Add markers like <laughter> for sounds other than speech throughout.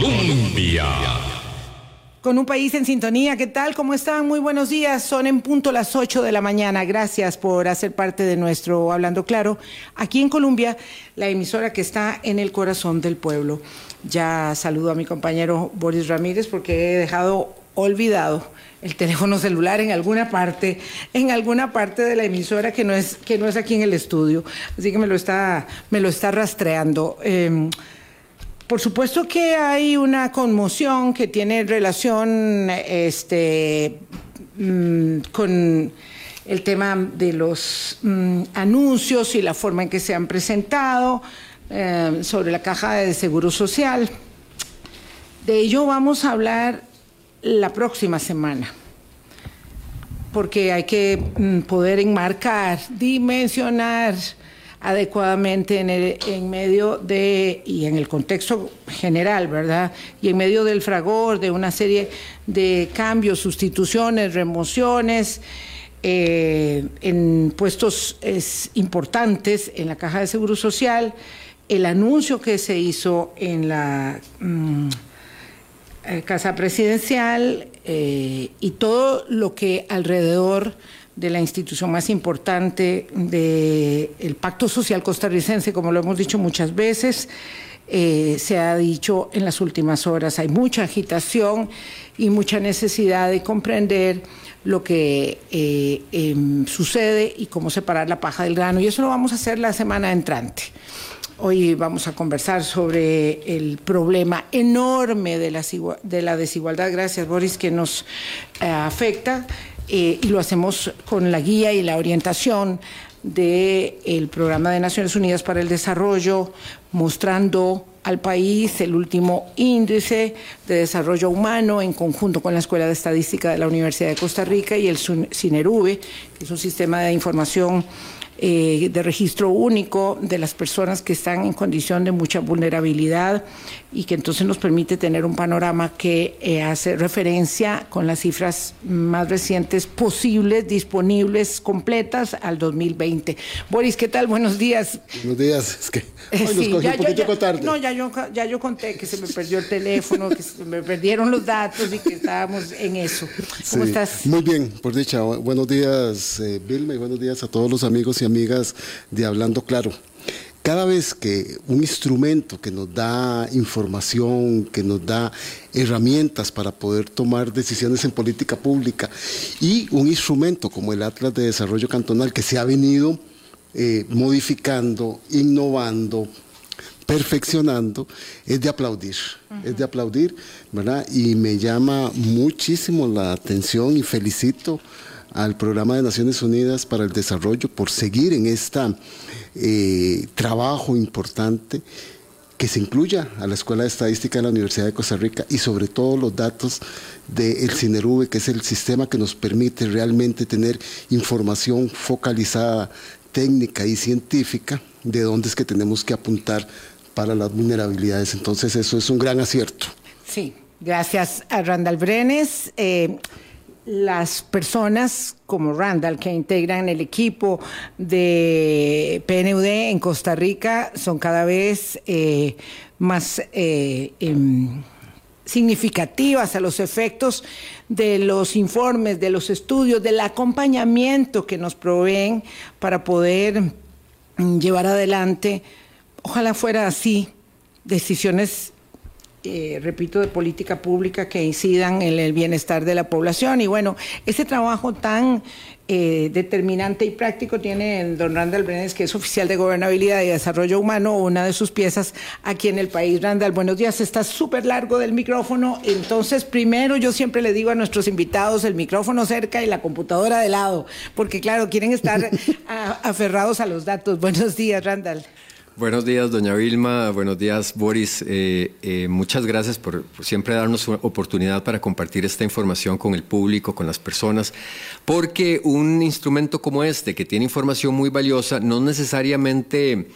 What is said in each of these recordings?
Colombia. Con un país en sintonía, ¿qué tal? ¿Cómo están? Muy buenos días. Son en punto las 8 de la mañana. Gracias por hacer parte de nuestro Hablando Claro. Aquí en Colombia, la emisora que está en el corazón del pueblo. Ya saludo a mi compañero Boris Ramírez porque he dejado olvidado el teléfono celular en alguna parte, en alguna parte de la emisora que no es, que no es aquí en el estudio. Así que me lo está, me lo está rastreando. Eh, por supuesto que hay una conmoción que tiene relación este, mm, con el tema de los mm, anuncios y la forma en que se han presentado eh, sobre la caja de seguro social. De ello vamos a hablar la próxima semana, porque hay que mm, poder enmarcar, dimensionar adecuadamente en, el, en medio de, y en el contexto general, ¿verdad? Y en medio del fragor de una serie de cambios, sustituciones, remociones, eh, en puestos es, importantes en la Caja de Seguro Social, el anuncio que se hizo en la mm, eh, Casa Presidencial eh, y todo lo que alrededor de la institución más importante del Pacto Social Costarricense, como lo hemos dicho muchas veces, eh, se ha dicho en las últimas horas. Hay mucha agitación y mucha necesidad de comprender lo que eh, em, sucede y cómo separar la paja del grano. Y eso lo vamos a hacer la semana entrante. Hoy vamos a conversar sobre el problema enorme de la, de la desigualdad, gracias Boris, que nos eh, afecta eh, y lo hacemos con la guía y la orientación del Programa de Naciones Unidas para el Desarrollo, mostrando al país el último índice de desarrollo humano en conjunto con la Escuela de Estadística de la Universidad de Costa Rica y el CINERUVE, que es un sistema de información eh, de registro único de las personas que están en condición de mucha vulnerabilidad y que entonces nos permite tener un panorama que eh, hace referencia con las cifras más recientes posibles, disponibles, completas al 2020. Boris, ¿qué tal? Buenos días. Buenos días. Es que <laughs> hoy nos ya, un poquito ya, tarde. No, ya yo, ya yo conté que se me perdió el teléfono, que se me perdieron los datos y que estábamos en eso. ¿Cómo Sí, estás? Muy bien, por dicha. Buenos días, eh, Vilma, y buenos días a todos los amigos y amigas de Hablando Claro. Cada vez que un instrumento que nos da información, que nos da herramientas para poder tomar decisiones en política pública y un instrumento como el Atlas de Desarrollo Cantonal que se ha venido eh, modificando, innovando, perfeccionando, es de aplaudir, es de aplaudir, ¿verdad? Y me llama muchísimo la atención y felicito al Programa de Naciones Unidas para el Desarrollo por seguir en este trabajo importante que se incluya a la Escuela de Estadística de la Universidad de Costa Rica y sobre todo los datos del CINERUVE, que es el sistema que nos permite realmente tener información focalizada, técnica y científica de dónde es que tenemos que apuntar para las vulnerabilidades. Entonces eso es un gran acierto. Sí, gracias a Randall Brenes. Eh, las personas como Randall que integran el equipo de PNUD en Costa Rica son cada vez eh, más eh, em, significativas a los efectos de los informes, de los estudios, del acompañamiento que nos proveen para poder llevar adelante, ojalá fuera así, decisiones eh, repito, de política pública que incidan en el bienestar de la población. Y bueno, ese trabajo tan eh, determinante y práctico tiene el don Randall Brenes, que es oficial de Gobernabilidad y Desarrollo Humano, una de sus piezas aquí en el país. Randall, buenos días. Está súper largo del micrófono. Entonces, primero yo siempre le digo a nuestros invitados el micrófono cerca y la computadora de lado, porque claro, quieren estar <laughs> a, aferrados a los datos. Buenos días, Randall. Buenos días, doña Vilma. Buenos días, Boris. Eh, eh, muchas gracias por, siempre darnos oportunidad para compartir esta información con el público, con las personas, porque un instrumento como este, que tiene información muy valiosa, no necesariamente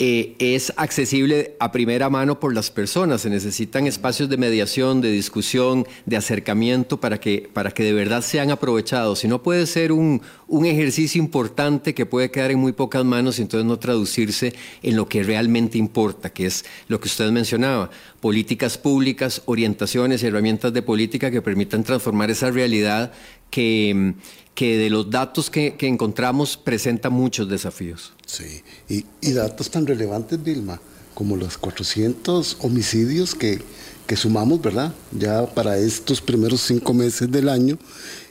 eh, es accesible a primera mano por las personas. Se necesitan espacios de mediación, de discusión, de acercamiento para que, para que de verdad sean aprovechados. Si no puede ser un, un ejercicio importante que puede quedar en muy pocas manos y entonces no traducirse en lo que realmente importa, que es lo que usted mencionaba, políticas públicas, orientaciones y herramientas de política que permitan transformar esa realidad que, que de los datos que, encontramos presenta muchos desafíos. Sí, y, datos tan relevantes, Vilma, como los 400 homicidios que, que sumamos, ¿verdad? Ya para estos primeros cinco meses del año.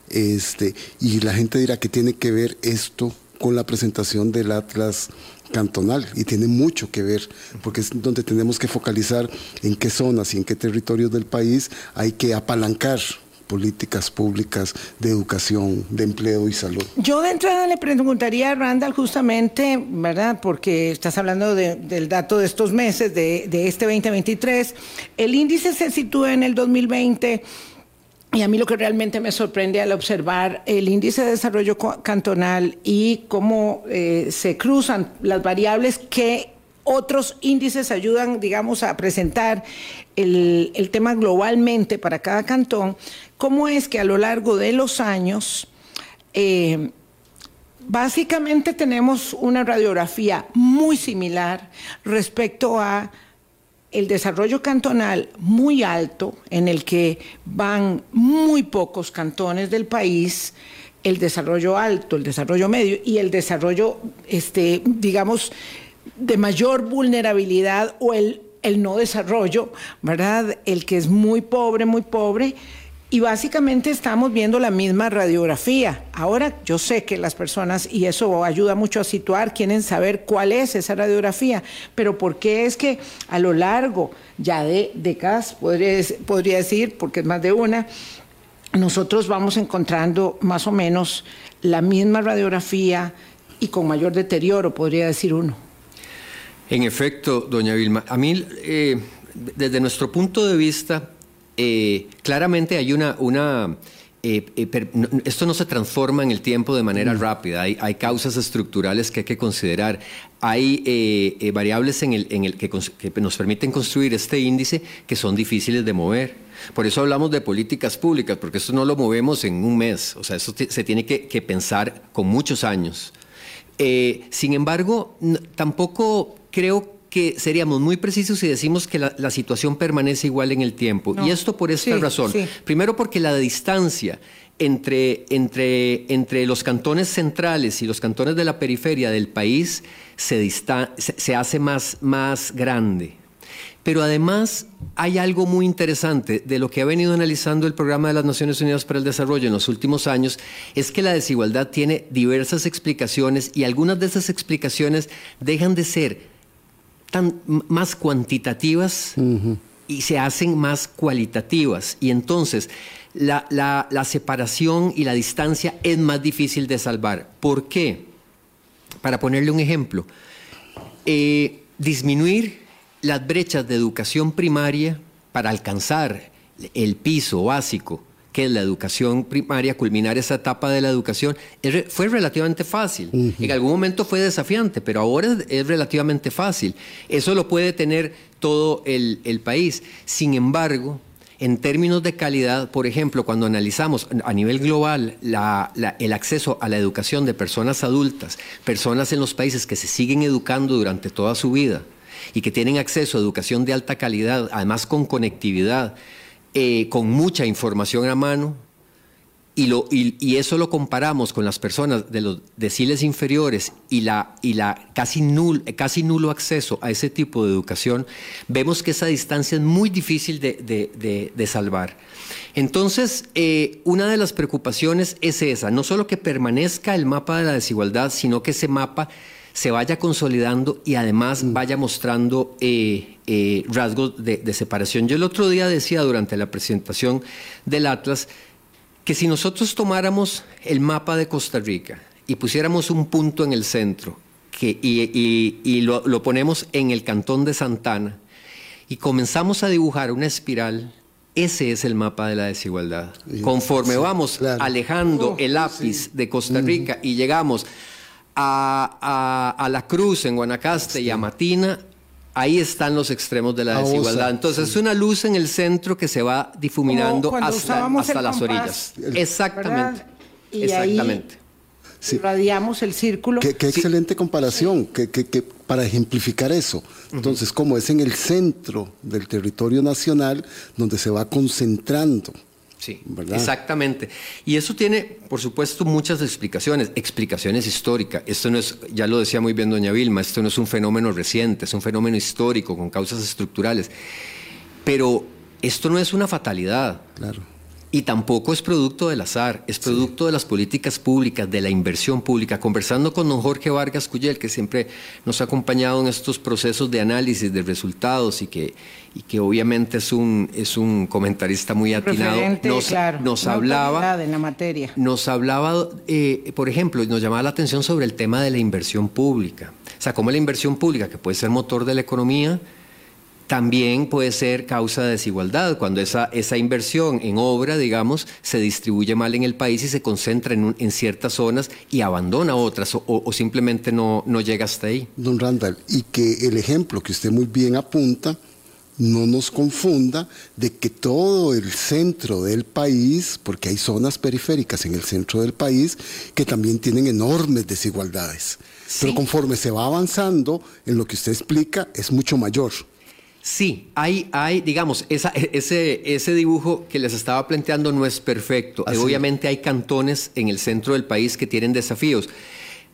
Este, y la gente dirá que tiene que ver esto con la presentación del Atlas cantonal y tiene mucho que ver porque es donde tenemos que focalizar en qué zonas y en qué territorios del país hay que apalancar políticas públicas de educación, de empleo y salud. Yo de entrada le preguntaría a Randall justamente, ¿verdad? Porque estás hablando del dato de estos meses, de, de este 2023. El índice se sitúa en el 2020. Y a mí lo que realmente me sorprende al observar el índice de desarrollo cantonal y cómo eh, se cruzan las variables que otros índices ayudan, digamos, a presentar el, el tema globalmente para cada cantón, cómo es que a lo largo de los años, eh, básicamente tenemos una radiografía muy similar respecto a el desarrollo cantonal muy alto, en el que van muy pocos cantones del país, el desarrollo alto, el desarrollo medio y el desarrollo, este, digamos, de mayor vulnerabilidad o el, el no desarrollo, ¿verdad? El que es muy pobre, muy pobre, y básicamente estamos viendo la misma radiografía. Ahora yo sé que las personas, y eso ayuda mucho a situar, quieren saber cuál es esa radiografía, pero ¿por qué es que a lo largo ya de décadas, podría, podría decir, porque es más de una, nosotros vamos encontrando más o menos la misma radiografía y con mayor deterioro, podría decir uno? En efecto, doña Vilma, a mí, eh, desde nuestro punto de vista, eh, claramente hay una... una eh, eh, esto no se transforma en el tiempo de manera mm. rápida, hay, hay, causas estructurales que hay que considerar, hay variables en el, en el que, que, nos permiten construir este índice que son difíciles de mover. Por eso hablamos de políticas públicas, porque esto no lo movemos en un mes, o sea, eso se tiene que, que, pensar con muchos años. sin embargo, tampoco creo que seríamos muy precisos si decimos que la, situación permanece igual en el tiempo. Y esto por esta razón. Primero porque la distancia entre, entre, entre, los cantones centrales y los cantones de la periferia del país se, se, hace más, más grande. Pero además hay algo muy interesante de lo que ha venido analizando el Programa de las Naciones Unidas para el Desarrollo en los últimos años, es que la desigualdad tiene diversas explicaciones y algunas de esas explicaciones dejan de ser tan más cuantitativas y se hacen más cualitativas. Y entonces la, la, separación y la distancia es más difícil de salvar. ¿Por qué? Para ponerle un ejemplo, eh, disminuir las brechas de educación primaria para alcanzar el piso básico que es la educación primaria, culminar esa etapa de la educación, fue relativamente fácil. En algún momento fue desafiante, pero ahora es, relativamente fácil. Eso lo puede tener todo el, país. Sin embargo, en términos de calidad, por ejemplo, cuando analizamos a nivel global el acceso a la educación de personas adultas, personas en los países que se siguen educando durante toda su vida y que tienen acceso a educación de alta calidad, además con conectividad, eh, con mucha información a mano y, lo, y, eso lo comparamos con las personas de los deciles inferiores y la, y la casi, nul, casi nulo acceso a ese tipo de educación, vemos que esa distancia es muy difícil de, de, salvar. Entonces, eh, una de las preocupaciones es esa, no solo que permanezca el mapa de la desigualdad, sino que ese mapa se vaya consolidando y además mm. vaya mostrando eh, eh, rasgos de, separación. Yo el otro día decía durante la presentación del Atlas que si nosotros tomáramos el mapa de Costa Rica y pusiéramos un punto en el centro que, y, lo, ponemos en el cantón de Santana y comenzamos a dibujar una espiral, ese es el mapa de la desigualdad. Conforme vamos alejando oh, el lápiz de Costa Rica y llegamos a, La Cruz en Guanacaste y a Matina, ahí están los extremos de la desigualdad. Entonces es una luz en el centro que se va difuminando hasta, las orillas. Exactamente. Exactamente. Radiamos el círculo. Qué, excelente comparación que, para ejemplificar eso. Entonces, como es en el centro del territorio nacional donde se va concentrando Sí, exactamente. Y eso tiene, por supuesto, muchas explicaciones, explicaciones históricas. Esto no es, ya lo decía muy bien doña Vilma, esto no es un fenómeno reciente, es un fenómeno histórico con causas estructurales. Pero esto no es una fatalidad. Claro. Y tampoco es producto del azar, es producto de las políticas públicas, de la inversión pública. Conversando con don Jorge Vargas Cuyel, que siempre nos ha acompañado en estos procesos de análisis de resultados y que, y que obviamente es un, es un comentarista muy atinado, nos, nos hablaba, en la materia. Nos hablaba, eh, por ejemplo, nos llamaba la atención sobre el tema de la inversión pública. O sea, cómo la inversión pública, que puede ser motor de la economía, también puede ser causa de desigualdad, cuando esa, esa inversión en obra, digamos, se distribuye mal en el país y se concentra en, en ciertas zonas y abandona otras o, simplemente no, no llega hasta ahí. Don Randall, y que el ejemplo que usted muy bien apunta, no nos confunda de que todo el centro del país, porque hay zonas periféricas en el centro del país que también tienen enormes desigualdades. Pero conforme se va avanzando en lo que usted explica, es mucho mayor. Sí, hay, hay digamos, esa, ese, ese dibujo que les estaba planteando no es perfecto. Obviamente hay cantones en el centro del país que tienen desafíos.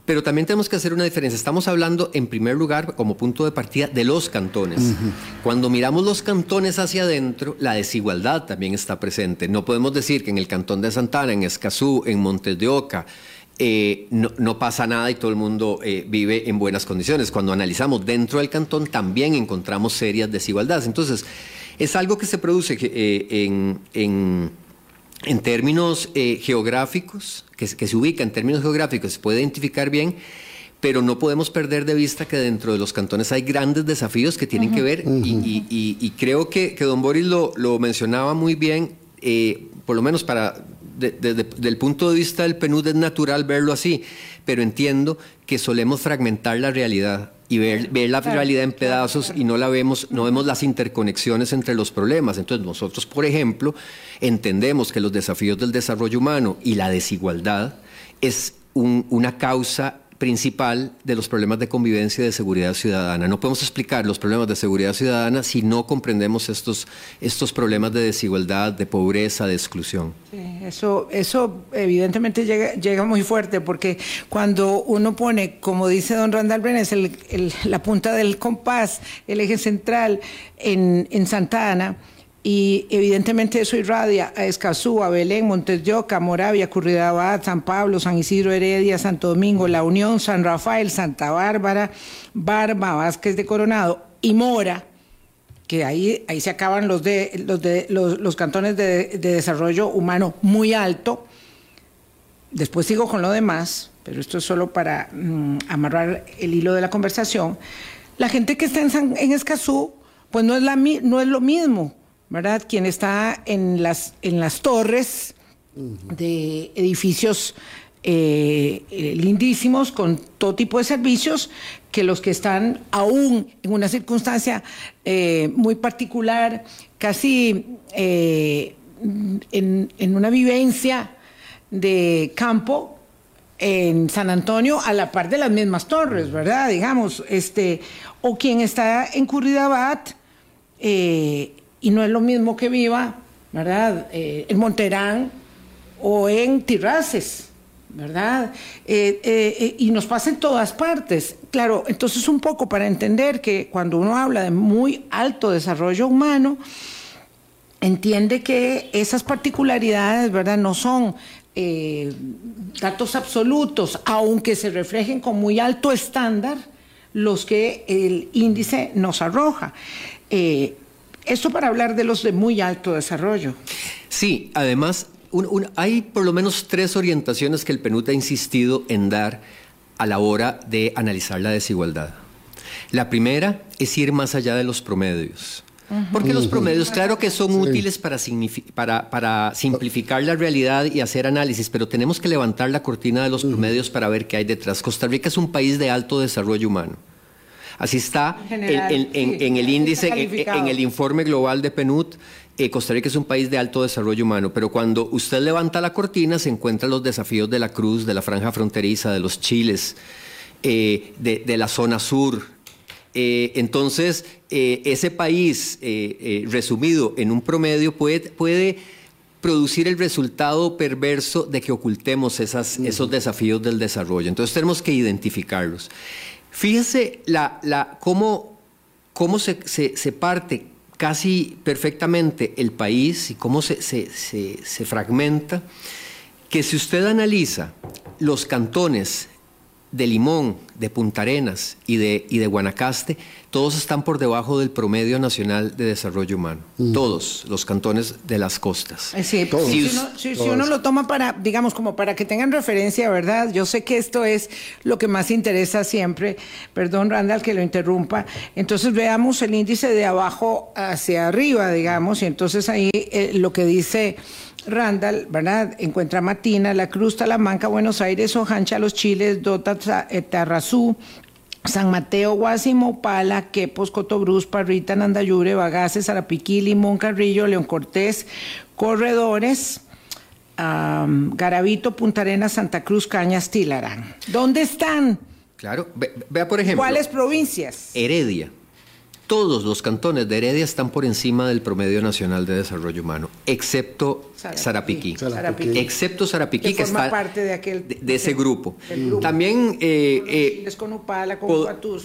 Pero también tenemos que hacer una diferencia. Estamos hablando, en primer lugar, como punto de partida, de los cantones. Cuando miramos los cantones hacia adentro, la desigualdad también está presente. No podemos decir que en el cantón de Santana, en Escazú, en Montes de Oca, eh, no, pasa nada y todo el mundo eh, vive en buenas condiciones. Cuando analizamos dentro del cantón también encontramos serias desigualdades. Entonces, es algo que se produce eh, en, en, términos geográficos, que, se ubica en términos geográficos, se puede identificar bien, pero no podemos perder de vista que dentro de los cantones hay grandes desafíos que tienen que ver, y, creo que, que, don Boris lo, lo mencionaba muy bien, por lo menos para desde el punto de vista del PNUD es natural verlo así, pero entiendo que solemos fragmentar la realidad y ver, ver la realidad en pedazos y no la vemos, no vemos las interconexiones entre los problemas. Entonces nosotros, por ejemplo, entendemos que los desafíos del desarrollo humano y la desigualdad es una causa principal de los problemas de convivencia y de seguridad ciudadana. No podemos explicar los problemas de seguridad ciudadana si no comprendemos estos, estos problemas de desigualdad, de pobreza, de exclusión. eso, eso evidentemente llega, llega muy fuerte porque cuando uno pone, como dice don Randall Brenes, la punta del compás, el eje central en, en Santa Ana, y evidentemente eso irradia a Escazú, a Belén, Montes de Oca, Moravia, Curridabat, San Pablo, San Isidro Heredia, Santo Domingo, La Unión, San Rafael, Santa Bárbara, Barba, Vázquez de Coronado y Mora, que ahí, ahí se acaban los, de, los, de, los, cantones de, desarrollo humano muy alto. Después sigo con lo demás, pero esto es solo para mm, amarrar el hilo de la conversación. La gente que está en, en Escazú, pues no es, la, no es lo mismo ¿verdad? Quien está en las, en las torres de edificios eh, eh, lindísimos con todo tipo de servicios que los que están aún en una circunstancia eh, muy particular, casi en, en, una vivencia de campo en San Antonio a la par de las mismas torres, ¿verdad? Digamos, este, o quien está en Curridabat, y no es lo mismo que viva, ¿verdad?, eh, en Monterán o en Tirraces, ¿verdad? Eh, eh, y nos pasa en todas partes. Claro, entonces un poco para entender que cuando uno habla de muy alto desarrollo humano, entiende que esas particularidades, ¿verdad?, no son datos absolutos, aunque se reflejen con muy alto estándar los que el índice nos arroja. Esto para hablar de los de muy alto desarrollo. Sí, además hay por lo menos tres orientaciones que el PNUD ha insistido en dar a la hora de analizar la desigualdad. La primera es ir más allá de los promedios. Porque los promedios, claro que son útiles para, para, para, simplificar la realidad y hacer análisis, pero tenemos que levantar la cortina de los promedios para ver qué hay detrás. Costa Rica es un país de alto desarrollo humano. Así está en, el índice, en, el informe global de PNUD. Eh, Costa Rica es un país de alto desarrollo humano, pero cuando usted levanta la cortina se encuentran los desafíos de la cruz, de la franja fronteriza, de los chiles, eh, de, la zona sur. Eh, entonces, ese país resumido en un promedio puede, puede producir el resultado perverso de que ocultemos esas, esos desafíos del desarrollo. Entonces tenemos que identificarlos. Fíjese la, la, cómo, cómo se, se, parte casi perfectamente el país y cómo se, se fragmenta, que si usted analiza los cantones de Limón, de Punta Arenas y de, y de Guanacaste, todos están por debajo del promedio nacional de desarrollo humano. Mm. Todos los cantones de las costas. Eh, sí, si, uno, lo toma para, digamos, como para que tengan referencia, ¿verdad? Yo sé que esto es lo que más interesa siempre. Perdón, Randall, que lo interrumpa. Entonces veamos el índice de abajo hacia arriba, digamos, y entonces ahí eh, lo que dice Randall, ¿verdad? Encuentra Matina, La Cruz, Talamanca, Buenos Aires, Ojancha, Los Chiles, Dota, eh, Tarrazú, San Mateo, Guasimo, Pala, Quepos, Cotobruz, Parrita, Nandayure, Bagaces, Arapiquí, Limón, Carrillo, León Cortés, Corredores, Garavito, Punta Arenas, Santa Cruz, Cañas, Tilarán. ¿Dónde están? Claro, vea por ejemplo. ¿Cuáles provincias? Heredia todos los cantones de Heredia están por encima del promedio nacional de desarrollo humano, excepto Sarapiquí. Excepto Sarapiquí, que, está parte de, aquel, de, ese grupo. También eh, eh,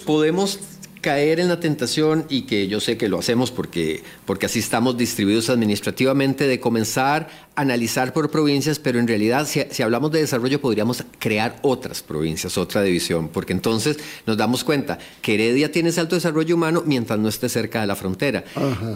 podemos caer en la tentación y que yo sé que lo hacemos porque, porque así estamos distribuidos administrativamente, de comenzar a analizar por provincias, pero en realidad si, si, hablamos de desarrollo podríamos crear otras provincias, otra división, porque entonces nos damos cuenta que Heredia tiene ese alto desarrollo humano mientras no esté cerca de la frontera.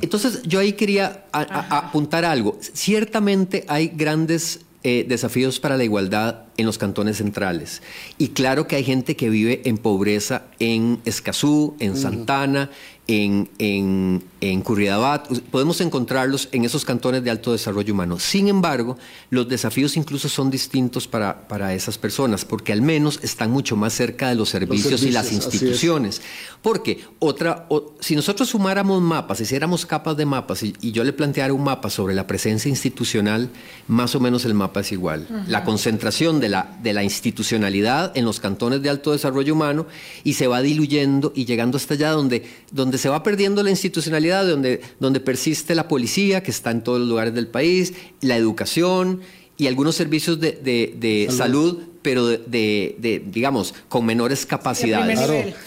Entonces yo ahí quería apuntar algo. Ciertamente hay grandes eh, desafíos para la igualdad en los cantones centrales. Y claro que hay gente que vive en pobreza en Escazú, en Santana, en, en, en Curridabat, podemos encontrarlos en esos cantones de alto desarrollo humano. Sin embargo, los desafíos incluso son distintos para, para esas personas, porque al menos están mucho más cerca de los servicios, y las instituciones. Porque otra, si nosotros sumáramos mapas, hiciéramos capas de mapas y, yo le planteara un mapa sobre la presencia institucional, más o menos el mapa es igual. La concentración de la, de la institucionalidad en los cantones de alto desarrollo humano y se va diluyendo y llegando hasta allá donde, donde donde se va perdiendo la institucionalidad, donde, donde persiste la policía, que está en todos los lugares del país, la educación y algunos servicios de, salud. pero de, digamos, con menores capacidades.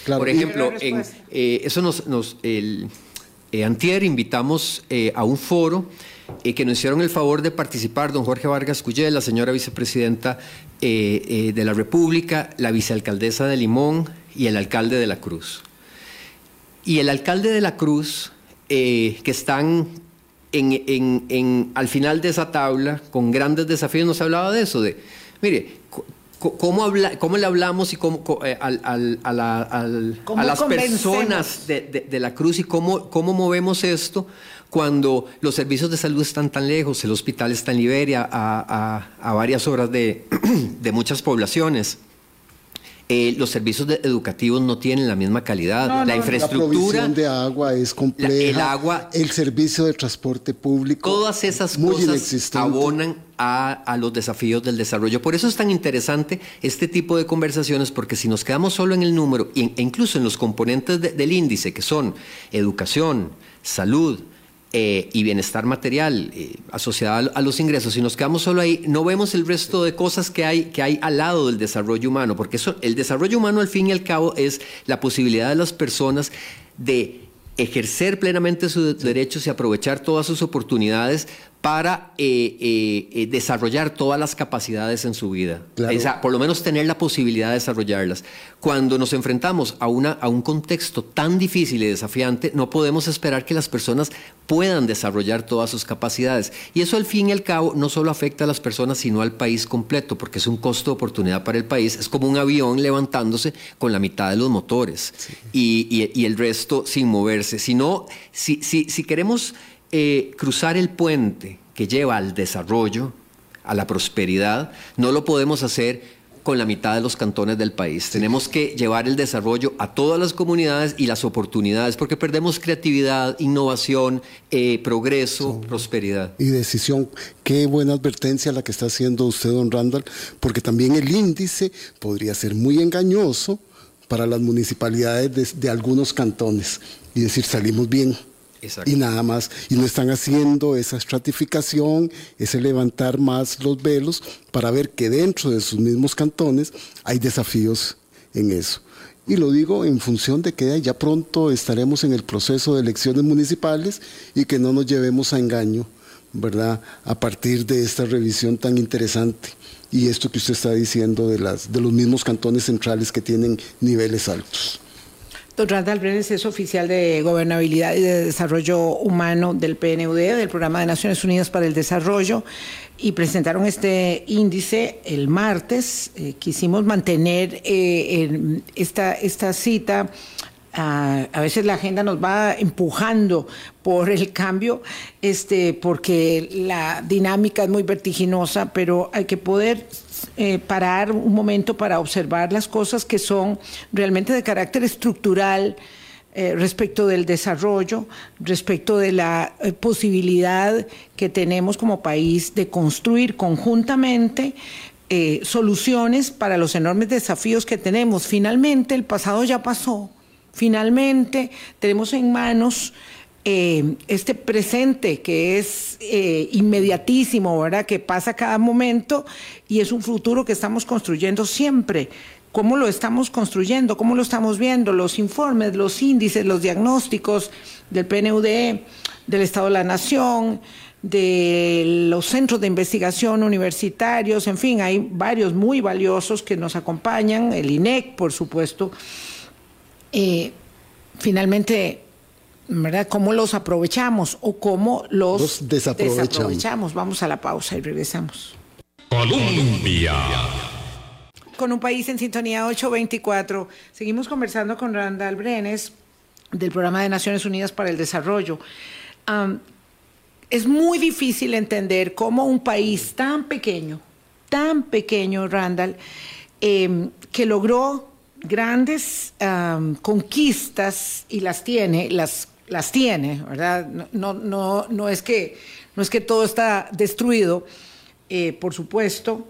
Por ejemplo, en, eh, eso nos, nos el, eh, antier invitamos eh, a un foro que nos hicieron el favor de participar don Jorge Vargas Cuyel, la señora vicepresidenta de la República, la vicealcaldesa de Limón y el alcalde de la Cruz y el alcalde de la Cruz, eh, que están en, al final de esa tabla, con grandes desafíos, nos hablaba de eso, de, mire, ¿Cómo, habla, ¿Cómo, le hablamos y cómo, eh, a, las personas de, la cruz y cómo, cómo movemos esto cuando los servicios de salud están tan lejos, el hospital está en Liberia, a, varias horas de, <clears throat> muchas poblaciones? Eh, los servicios educativos no tienen la misma calidad. la infraestructura. La provisión de agua es compleja. el agua. El servicio de transporte público. Todas esas cosas abonan a, los desafíos del desarrollo. Por eso es tan interesante este tipo de conversaciones, porque si nos quedamos solo en el número, e incluso en los componentes del índice, que son educación, salud, eh, y bienestar material eh, asociado a, los ingresos, si nos quedamos solo ahí, no vemos el resto de cosas que hay, que hay al lado del desarrollo humano, porque eso, el desarrollo humano al fin y al cabo es la posibilidad de las personas de ejercer plenamente sus derechos y aprovechar todas sus oportunidades para eh, eh, eh, desarrollar todas las capacidades en su vida. por lo menos tener la posibilidad de desarrollarlas. Cuando nos enfrentamos a, una, a un contexto tan difícil y desafiante, no podemos esperar que las personas puedan desarrollar todas sus capacidades. Y eso al fin y al cabo no solo afecta a las personas, sino al país completo, porque es un costo de oportunidad para el país. Es como un avión levantándose con la mitad de los motores y, y, el resto sin moverse. Si, si, si, si queremos eh, cruzar el puente que lleva al desarrollo, a la prosperidad, no lo podemos hacer con la mitad de los cantones del país. Tenemos que llevar el desarrollo a todas las comunidades y las oportunidades, porque perdemos creatividad, innovación, eh, progreso, prosperidad. Y decisión. Qué buena advertencia la que está haciendo usted, don Randall, porque también el índice podría ser muy engañoso para las municipalidades de algunos cantones y decir, salimos bien y nada más. Y no están haciendo esa estratificación, ese levantar más los velos para ver que dentro de sus mismos cantones hay desafíos en eso. Y lo digo en función de que ya pronto estaremos en el proceso de elecciones municipales y que no nos llevemos a engaño, ¿verdad? A partir de esta revisión tan interesante y esto que usted está diciendo de, las, de los mismos cantones centrales que tienen niveles altos. Don Randall Brenes es oficial de Gobernabilidad y de Desarrollo Humano del PNUD, del Programa de Naciones Unidas para el Desarrollo, y presentaron este índice el martes. Eh, quisimos mantener eh, esta, esta cita. a veces la agenda nos va empujando por el cambio, este, porque la dinámica es muy vertiginosa, pero hay que poder eh, parar un momento para observar las cosas que son realmente de carácter estructural eh, respecto del desarrollo, respecto de la eh, posibilidad que tenemos como país de construir conjuntamente soluciones para los enormes desafíos que tenemos. Finalmente, el pasado ya pasó. Finalmente, tenemos en manos eh, este presente que es eh, inmediatísimo, ¿verdad? Que pasa cada momento y es un futuro que estamos construyendo siempre. ¿Cómo lo estamos construyendo? ¿Cómo lo estamos viendo? Los informes, los índices, los diagnósticos del PNUD, del Estado de la Nación, de los centros de investigación universitarios, en fin, hay varios muy valiosos que nos acompañan, el INEC, por supuesto. Eh, finalmente, ¿verdad? ¿Cómo los aprovechamos o cómo los, desaprovechamos. Vamos a la pausa y regresamos. Colombia. Con un país en sintonía 824. Seguimos conversando con Randall Brenes del Programa de Naciones Unidas para el Desarrollo. es muy difícil entender cómo un país tan pequeño, tan pequeño, Randall, em, que logró grandes conquistas y las tiene, las las tiene, ¿verdad? No, no, no, es, que, no es que todo está destruido, eh, por supuesto,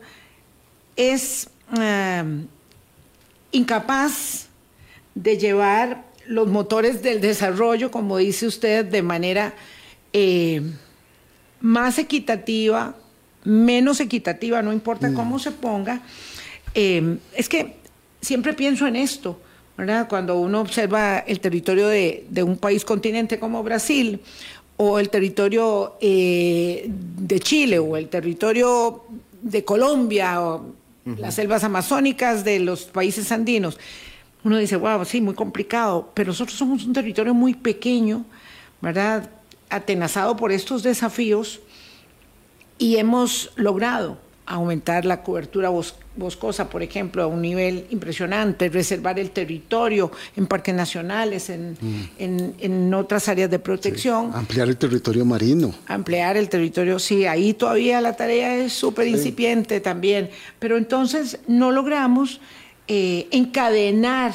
es em, incapaz de llevar los motores del desarrollo, como dice usted, de manera eh, más equitativa, menos equitativa, no importa cómo se ponga. Em, es que siempre pienso en esto. Cuando uno observa el territorio de, un país continente como Brasil, o el territorio eh, de Chile, o el territorio de Colombia, o las selvas amazónicas de los países andinos, uno dice, wow, sí, muy complicado, pero nosotros somos un territorio muy pequeño, ¿verdad? Atenazado por estos desafíos y hemos logrado aumentar la cobertura boscosa, por ejemplo, a un nivel impresionante, reservar el territorio en parques nacionales, en, mm. en, otras áreas de protección. Ampliar el territorio marino. Ampliar el territorio, sí, ahí todavía la tarea es súper incipiente también, pero entonces no logramos eh, encadenar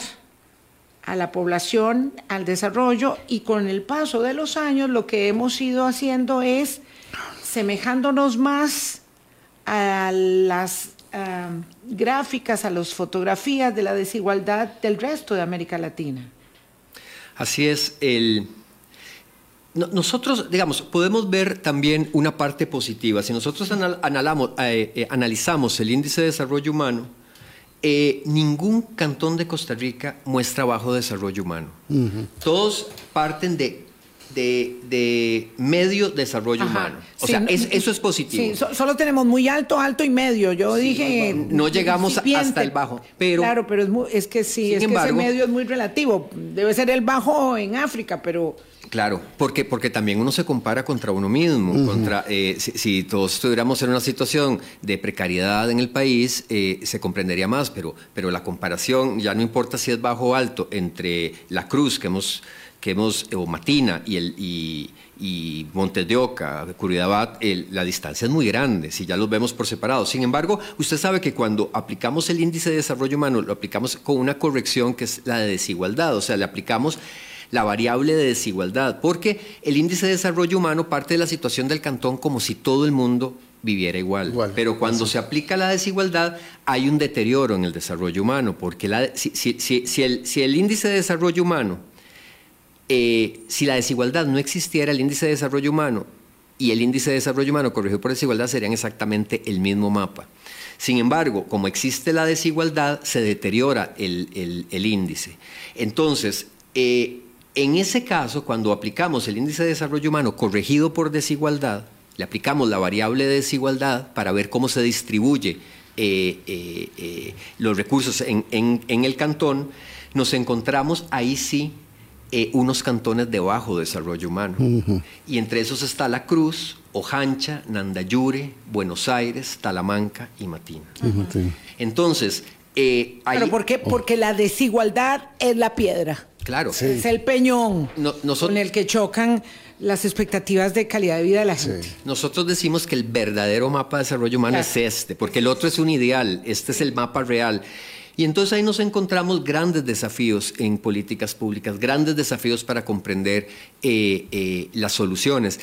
a la población al desarrollo y con el paso de los años lo que hemos ido haciendo es semejándonos más a las gráficas, a las fotografías de la desigualdad del resto de América Latina. Así es, el, nosotros, digamos, podemos ver también una parte positiva. Si nosotros eh, eh, analizamos el índice de desarrollo humano, eh, ningún cantón de Costa Rica muestra bajo desarrollo humano. Todos parten de de, medio desarrollo humano. O sea, eso es positivo. Sí, solo tenemos muy alto, alto y medio. Yo dije. No, llegamos hasta el bajo. Pero, claro, pero es, es que sí, es que ese medio es muy relativo. Debe ser el bajo en África, pero. Claro, porque, porque también uno se compara contra uno mismo. contra, eh, si, todos estuviéramos en una situación de precariedad en el país, eh, se comprendería más, pero, pero la comparación, ya no importa si es bajo o alto, entre la cruz que hemos que hemos, o Matina y, el, y, y Montes de Oca, Curridabat, la distancia es muy grande, si ya los vemos por separado. Sin embargo, usted sabe que cuando aplicamos el índice de desarrollo humano, lo aplicamos con una corrección que es la de desigualdad, o sea, le aplicamos la variable de desigualdad, porque el índice de desarrollo humano parte de la situación del cantón como si todo el mundo viviera igual. Pero cuando se aplica la desigualdad, hay un deterioro en el desarrollo humano, porque la, si, si, el, si el índice de desarrollo humano eh, si la desigualdad no existiera, el índice de desarrollo humano y el índice de desarrollo humano corregido por desigualdad serían exactamente el mismo mapa. Sin embargo, como existe la desigualdad, se deteriora el, índice. Entonces, eh, en ese caso, cuando aplicamos el índice de desarrollo humano corregido por desigualdad, le aplicamos la variable de desigualdad para ver cómo se distribuye eh, los recursos en, en el cantón, nos encontramos ahí sí eh, unos cantones de bajo desarrollo humano. Y entre esos está La Cruz, Ojancha, Nandayure, Buenos Aires, Talamanca y Matina. Entonces, eh, ¿Pero por qué? Porque la desigualdad es la piedra. Claro. Es el peñón con el que chocan las expectativas de calidad de vida de la gente. Nosotros decimos que el verdadero mapa de desarrollo humano es este, porque el otro es un ideal, este es el mapa real. Y entonces ahí nos encontramos grandes desafíos en políticas públicas, grandes desafíos para comprender eh, eh, las soluciones.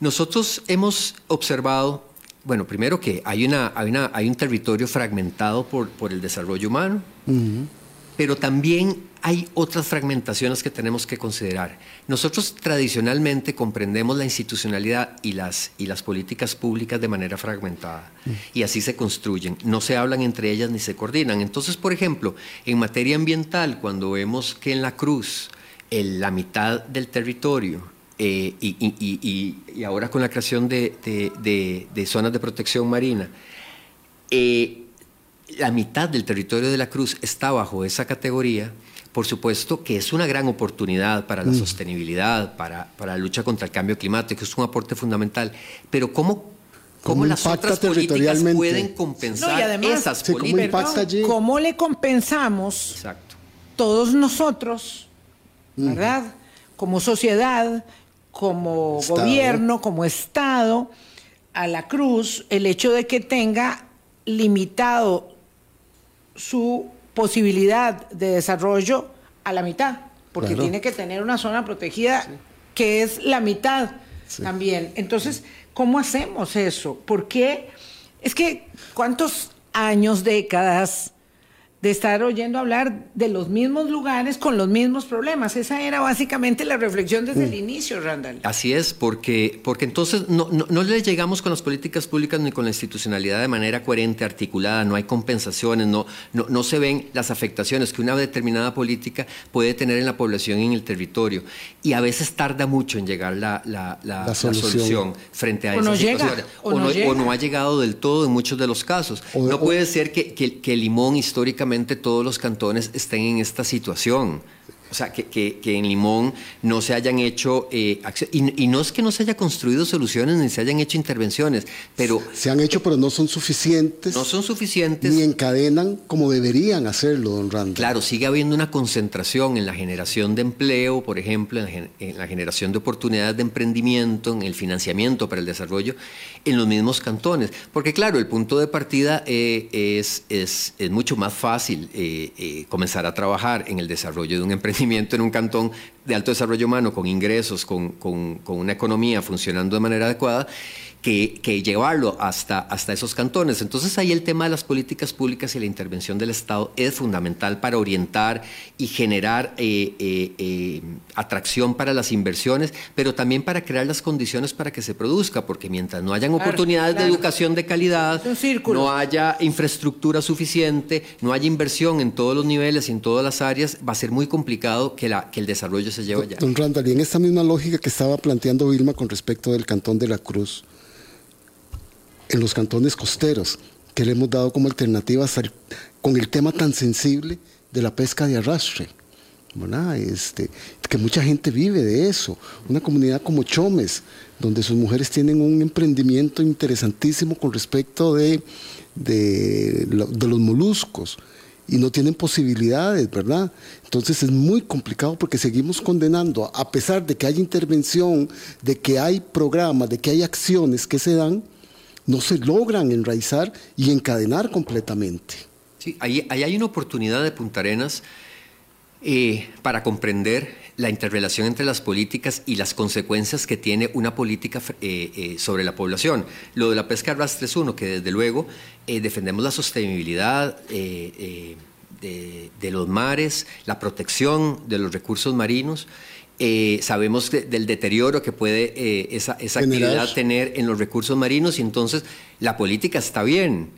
Nosotros hemos observado, bueno, primero que hay, una, hay, un territorio fragmentado por, por el desarrollo humano, pero también hay otras fragmentaciones que tenemos que considerar. Nosotros tradicionalmente comprendemos la institucionalidad y las, y las políticas públicas de manera fragmentada mm. y así se construyen. No se hablan entre ellas ni se coordinan. Entonces, por ejemplo, en materia ambiental, cuando vemos que en la Cruz la mitad del territorio eh, y, ahora con la creación de, zonas de protección marina, eh, la mitad del territorio de la Cruz está bajo esa categoría, por supuesto que es una gran oportunidad para la mm. sostenibilidad, para, para, la lucha contra el cambio climático, es un aporte fundamental, pero ¿cómo, cómo las otras políticas pueden compensar esas políticas? ¿cómo, ¿Cómo le compensamos Exacto. todos nosotros, verdad? Como sociedad, como gobierno, como Estado, a la cruz el hecho de que tenga limitado su posibilidad de desarrollo a la mitad, porque tiene que tener una zona protegida que es la mitad también. Entonces, ¿cómo hacemos eso? ¿Por qué? Es que, ¿cuántos años, décadas de estar oyendo hablar de los mismos lugares con los mismos problemas. Esa era básicamente la reflexión desde el mm. inicio, Randall. Así es, porque, porque entonces no, no, le llegamos con las políticas públicas ni con la institucionalidad de manera coherente, articulada, no hay compensaciones, no, no, no se ven las afectaciones que una determinada política puede tener en la población y en el territorio. Y a veces tarda mucho en llegar la, la, solución. frente a o no llega, o, no, ha llegado del todo en muchos de los casos. no puede ser que, que, que Limón históricamente todos los cantones estén en esta situación. O sea, que, que, en Limón no se hayan hecho eh, y, y, no es que no se haya construido soluciones ni se hayan hecho intervenciones, pero... Se han hecho, pero no son suficientes. No son suficientes. Ni encadenan como deberían hacerlo, don Randall. Claro, sigue habiendo una concentración en la generación de empleo, por ejemplo, en la, generación de oportunidades de emprendimiento, en el financiamiento para el desarrollo, en los mismos cantones. Porque claro, el punto de partida eh, es, es, es, mucho más fácil eh, comenzar a trabajar en el desarrollo de un emprendimiento en un cantón de alto desarrollo humano, con ingresos, con, con una economía funcionando de manera adecuada, que, llevarlo hasta, hasta esos cantones. Entonces ahí el tema de las políticas públicas y la intervención del Estado es fundamental para orientar y generar eh, eh, eh, atracción para las inversiones, pero también para crear las condiciones para que se produzca, porque mientras no hayan oportunidades de educación de calidad, no haya infraestructura suficiente, no haya inversión en todos los niveles y en todas las áreas, va a ser muy complicado que, la, que el desarrollo se lleva ya. Don Randall, y en esta misma lógica que estaba planteando Vilma con respecto del cantón de la Cruz, en los cantones costeros, que le hemos dado como alternativas con el tema tan sensible de la pesca de arrastre. Este, que mucha gente vive de eso. Una comunidad como Chomes, donde sus mujeres tienen un emprendimiento interesantísimo con respecto de, de, de los moluscos y no tienen posibilidades, ¿verdad? Entonces es muy complicado porque seguimos condenando, a pesar de que hay intervención, de que hay programas, de que hay acciones que se dan, no se logran enraizar y encadenar completamente. Sí, ahí, hay una oportunidad de Punta Arenas eh, para comprender la interrelación entre las políticas y las consecuencias que tiene una política eh, eh, sobre la población. Lo de la pesca arrastre es uno, que desde luego defendemos la sostenibilidad de, los mares, la protección de los recursos marinos. Sabemos del deterioro que puede esa, esa actividad tener en los recursos marinos y entonces la política está bien,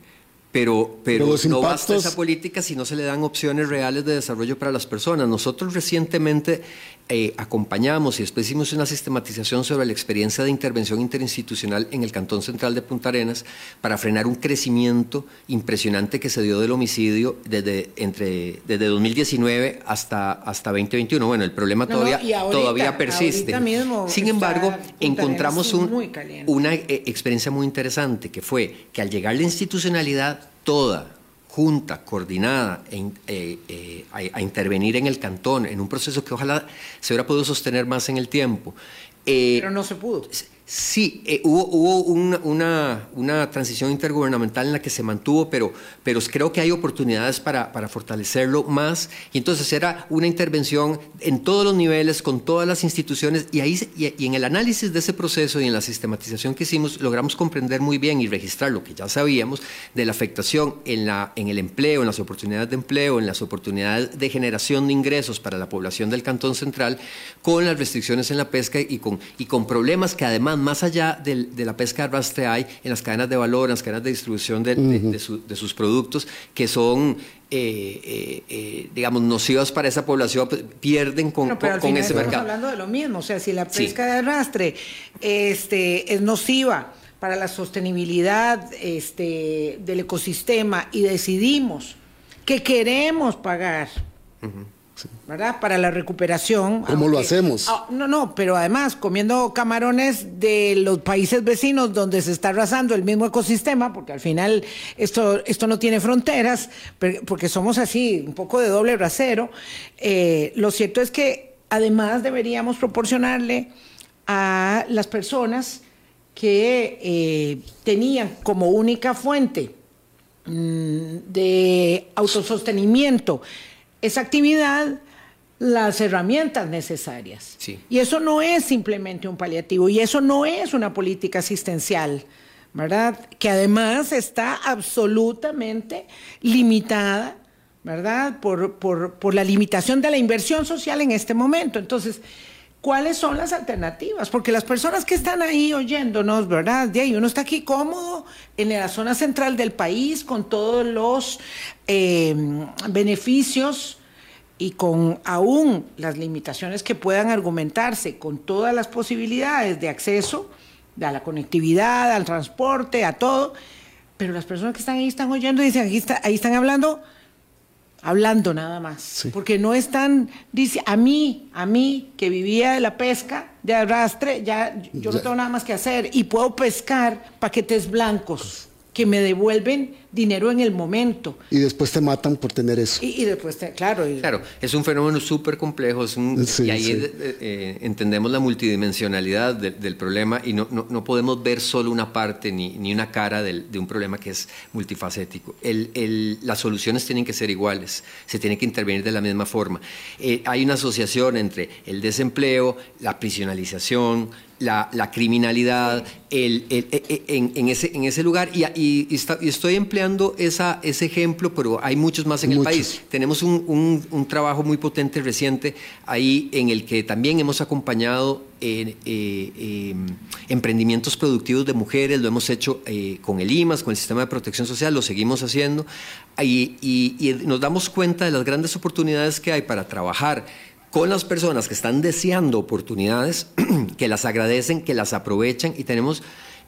pero, pero, no basta esa política si no se le dan opciones reales de desarrollo para las personas. Nosotros recientemente eh, acompañamos y después hicimos una sistematización sobre la experiencia de intervención interinstitucional en el Cantón Central de Punta Arenas para frenar un crecimiento impresionante que se dio del homicidio desde, entre, desde 2019 hasta, hasta 2021. Bueno, el problema todavía, todavía persiste. Sin embargo, encontramos una eh, experiencia muy interesante que fue que al llegar la institucionalidad toda junta, coordinada e eh, eh, a, intervenir en el cantón, en un proceso que ojalá se hubiera podido sostener más en el tiempo. Eh, Pero no se pudo. Sí, eh, hubo, hubo una, una, transición intergubernamental en la que se mantuvo, pero, pero creo que hay oportunidades para, para, fortalecerlo más. Y entonces era una intervención en todos los niveles, con todas las instituciones, y, ahí, y, en el análisis de ese proceso y en la sistematización que hicimos, logramos comprender muy bien y registrar lo que ya sabíamos de la afectación en, la, en el empleo, en las oportunidades de empleo, en las oportunidades de generación de ingresos para la población del Cantón Central, con las restricciones en la pesca y con, y con problemas que además más allá de, la pesca arrastre hay en las cadenas de valor, en las cadenas de distribución de, sus productos, que son eh, eh, eh, digamos, nocivas para esa población, pues, pierden con, ese mercado. Estamos hablando de lo mismo, o sea, si la pesca de arrastre este, es nociva para la sostenibilidad este, del ecosistema y decidimos que queremos pagar ¿verdad? Para la recuperación. ¿Cómo lo hacemos? Ah, no, no, pero además comiendo camarones de los países vecinos donde se está arrasando el mismo ecosistema, porque al final esto, esto no tiene fronteras, porque somos así, un poco de doble rasero. Eh, lo cierto es que además deberíamos proporcionarle a las personas que eh, tenían como única fuente mm, de autosostenimiento esa actividad las herramientas necesarias. Y eso no es simplemente un paliativo y eso no es una política asistencial, ¿verdad? Que además está absolutamente limitada, ¿verdad? Por, por la limitación de la inversión social en este momento. Entonces, cuáles son las alternativas, porque las personas que están ahí oyéndonos, ¿verdad? De ahí uno está aquí cómodo en la zona central del país con todos los eh, beneficios y con aún las limitaciones que puedan argumentarse, con todas las posibilidades de acceso a la conectividad, al transporte, a todo, pero las personas que están ahí están oyendo y dicen, aquí ahí están hablando hablando nada más. Porque no están, dice, a mí, a mí que vivía de la pesca de arrastre, ya yo no tengo nada más que hacer y puedo pescar paquetes blancos que me devuelven dinero en el momento. Y después te matan por tener eso. Y, después, claro. Claro, es un fenómeno súper complejo y ahí eh, eh, entendemos la multidimensionalidad del problema y no, no, podemos ver solo una parte ni, ni una cara del, de un problema que es multifacético. El, el, las soluciones tienen que ser iguales, se tiene que intervenir de la misma forma. Eh, hay una asociación entre el desempleo, la prisionalización, la, la criminalidad el, en, en, ese, en ese lugar. Y, y, y estoy empleando esa, ese ejemplo, pero hay muchos más en el país. Tenemos un, un, trabajo muy potente reciente ahí en el que también hemos acompañado eh, em, emprendimientos productivos de mujeres, lo hemos hecho eh, con el IMAS, con el Sistema de Protección Social, lo seguimos haciendo. Y, nos damos cuenta de las grandes oportunidades que hay para trabajar con las personas que están deseando oportunidades, <clears throat> que las agradecen, que las aprovechan y tenemos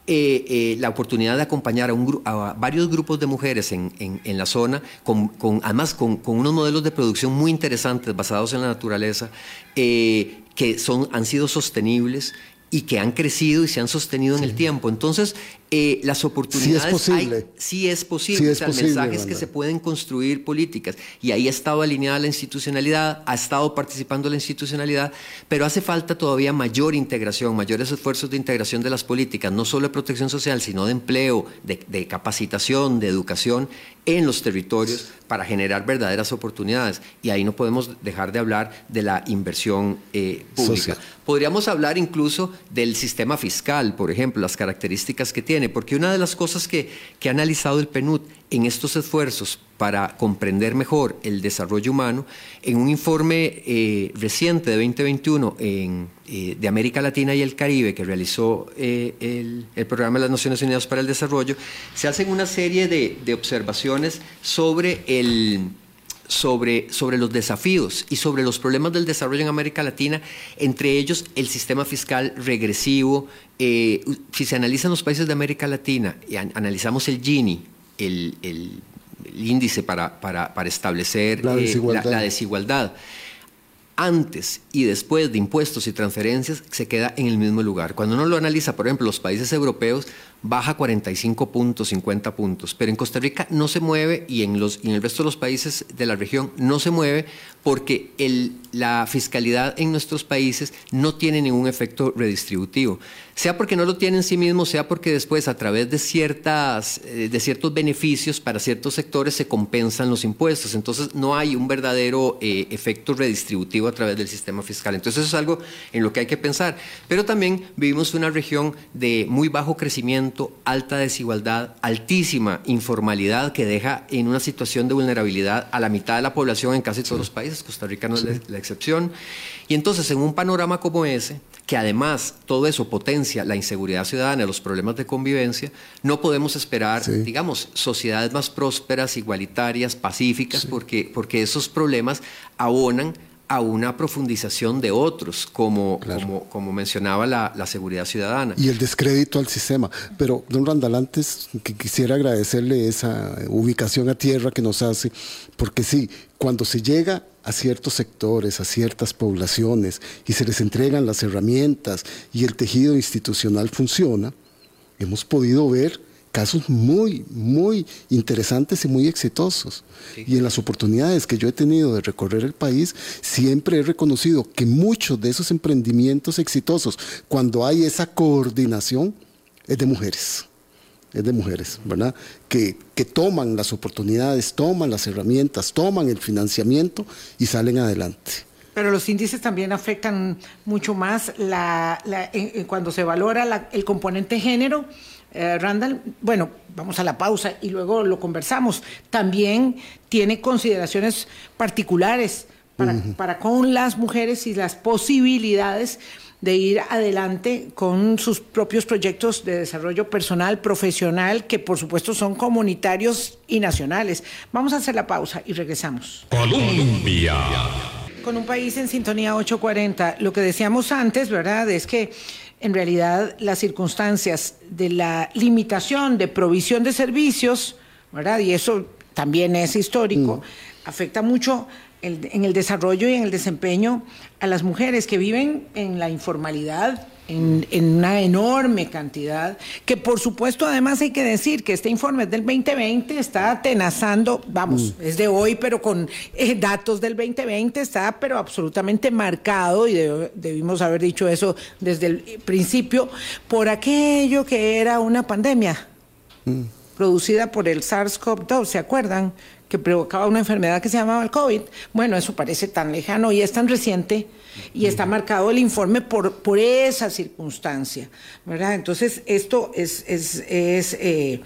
eh, eh, la oportunidad de acompañar a, un, a varios grupos de mujeres en, la zona, con, además con, unos modelos de producción muy interesantes basados en la naturaleza, eh, que son, han sido sostenibles y que han crecido y se han sostenido en el tiempo. Entonces, eh, las oportunidades sí es posible. Hay, sí es posible. o sea, mensajes que se pueden construir políticas. Y ahí ha estado alineada la institucionalidad, ha estado participando la institucionalidad, pero hace falta todavía mayor integración, mayores esfuerzos de integración de las políticas, no solo de protección social, sino de empleo, de, capacitación, de educación en los territorios para generar verdaderas oportunidades. Y ahí no podemos dejar de hablar de la inversión eh, pública. Podríamos hablar incluso del sistema fiscal, por ejemplo, las características que tiene, porque una de las cosas que, ha analizado el PNUD en estos esfuerzos para comprender mejor el desarrollo humano, en un informe eh, reciente de 2021 en, eh, de América Latina y el Caribe que realizó el, el, Programa de las Naciones Unidas para el Desarrollo, se hacen una serie de, de observaciones sobre el sobre, sobre los desafíos y sobre los problemas del desarrollo en América Latina, entre ellos el sistema fiscal regresivo. Eh, si se analizan los países de América Latina y analizamos el Gini, el, índice para, para, establecer la eh, desigualdad antes y después de impuestos y transferencias se queda en el mismo lugar. Cuando uno lo analiza, por ejemplo, los países europeos, baja 45 puntos, 50 puntos, pero en Costa Rica no se mueve y en, los, en el resto de los países de la región no se mueve porque el, la fiscalidad en nuestros países no tiene ningún efecto redistributivo sea porque no lo tiene en sí mismo, sea porque después a través de, ciertas, eh, de ciertos beneficios para ciertos sectores se compensan los impuestos. Entonces no hay un verdadero eh, efecto redistributivo a través del sistema fiscal. Entonces eso es algo en lo que hay que pensar. Pero también vivimos una región de muy bajo crecimiento, alta desigualdad, altísima informalidad que deja en una situación de vulnerabilidad a la mitad de la población en casi todos los países. Costa Rica no es la excepción. Y entonces en un panorama como ese, que además todo eso potencia la inseguridad ciudadana, los problemas de convivencia, no podemos esperar, digamos, sociedades más prósperas, igualitarias, pacíficas, porque, porque esos problemas abonan a una profundización de otros, como, como, mencionaba la, seguridad ciudadana. Y el descrédito al sistema. Pero, don Randall, antes que quisiera agradecerle esa ubicación a tierra que nos hace, porque sí, cuando se llega a ciertos sectores, a ciertas poblaciones, y se les entregan las herramientas y el tejido institucional funciona, hemos podido ver casos muy, muy interesantes y muy exitosos. Y en las oportunidades que yo he tenido de recorrer el país, siempre he reconocido que muchos de esos emprendimientos exitosos, cuando hay esa coordinación, es de mujeres. Es de mujeres, ¿verdad? Que, que toman las oportunidades, toman las herramientas, toman el financiamiento y salen adelante. Pero los índices también afectan mucho más la, cuando se valora el componente género eh, Randall, bueno, vamos a la pausa y luego lo conversamos. También tiene consideraciones particulares para, con las mujeres y las posibilidades de ir adelante con sus propios proyectos de desarrollo personal, profesional, que por supuesto son comunitarios y nacionales. Vamos a hacer la pausa y regresamos. Colombia. Con un país en sintonía 840. Lo que decíamos antes, ¿verdad? Es que en realidad las circunstancias de la limitación de provisión de servicios, ¿verdad? Y eso también es histórico, mm. afecta mucho en el desarrollo y en el desempeño a las mujeres que viven en la informalidad, en, una enorme cantidad, que por supuesto además hay que decir que este informe es del 2020, está atenazando, vamos, mm. es de hoy, pero con eh, datos del 2020, está pero absolutamente marcado, y debimos haber dicho eso desde el principio, por aquello que era una pandemia. Mm. producida por el SARS-CoV-2, ¿se acuerdan? Que provocaba una enfermedad que se llamaba el COVID. Bueno, eso parece tan lejano y es tan reciente y está marcado el informe por, por esa circunstancia, ¿verdad? Entonces, esto es, es, eh,